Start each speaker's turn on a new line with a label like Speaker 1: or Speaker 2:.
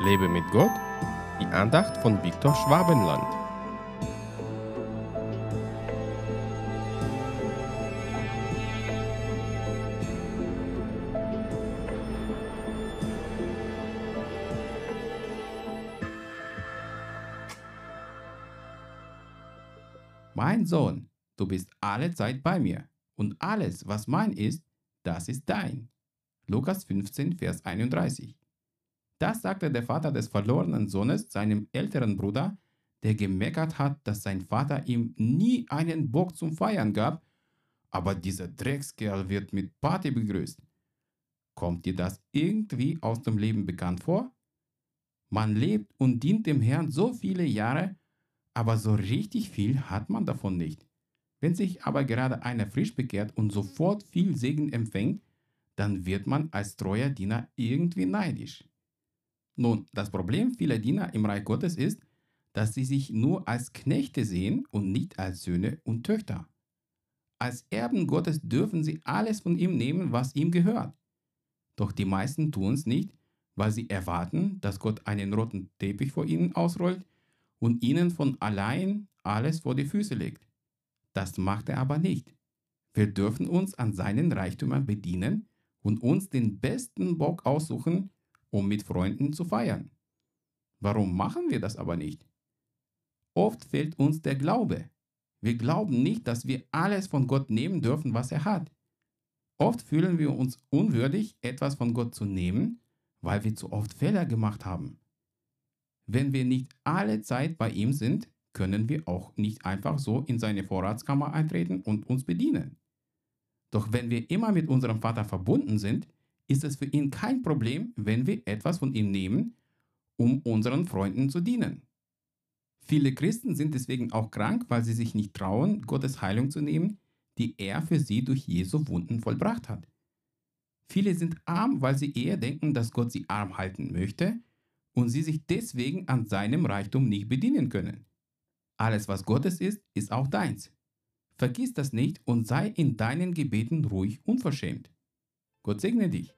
Speaker 1: Lebe mit Gott, die Andacht von Viktor Schwabenland.
Speaker 2: Mein Sohn, du bist alle Zeit bei mir, und alles, was mein ist, das ist dein. Lukas 15, Vers 31. Das sagte der Vater des verlorenen Sohnes seinem älteren Bruder, der gemeckert hat, dass sein Vater ihm nie einen Bock zum Feiern gab, aber dieser Dreckskerl wird mit Party begrüßt. Kommt dir das irgendwie aus dem Leben bekannt vor? Man lebt und dient dem Herrn so viele Jahre, aber so richtig viel hat man davon nicht. Wenn sich aber gerade einer frisch bekehrt und sofort viel Segen empfängt, dann wird man als treuer Diener irgendwie neidisch. Nun, das Problem vieler Diener im Reich Gottes ist, dass sie sich nur als Knechte sehen und nicht als Söhne und Töchter. Als Erben Gottes dürfen sie alles von ihm nehmen, was ihm gehört. Doch die meisten tun es nicht, weil sie erwarten, dass Gott einen roten Teppich vor ihnen ausrollt und ihnen von allein alles vor die Füße legt. Das macht er aber nicht. Wir dürfen uns an seinen Reichtümern bedienen und uns den besten Bock aussuchen, um mit Freunden zu feiern. Warum machen wir das aber nicht? Oft fehlt uns der Glaube. Wir glauben nicht, dass wir alles von Gott nehmen dürfen, was er hat. Oft fühlen wir uns unwürdig, etwas von Gott zu nehmen, weil wir zu oft Fehler gemacht haben. Wenn wir nicht alle Zeit bei ihm sind, können wir auch nicht einfach so in seine Vorratskammer eintreten und uns bedienen. Doch wenn wir immer mit unserem Vater verbunden sind, ist es für ihn kein Problem, wenn wir etwas von ihm nehmen, um unseren Freunden zu dienen. Viele Christen sind deswegen auch krank, weil sie sich nicht trauen, Gottes Heilung zu nehmen, die er für sie durch Jesu Wunden vollbracht hat. Viele sind arm, weil sie eher denken, dass Gott sie arm halten möchte und sie sich deswegen an seinem Reichtum nicht bedienen können. Alles, was Gottes ist, ist auch deins. Vergiss das nicht und sei in deinen Gebeten ruhig unverschämt. Gott segne dich.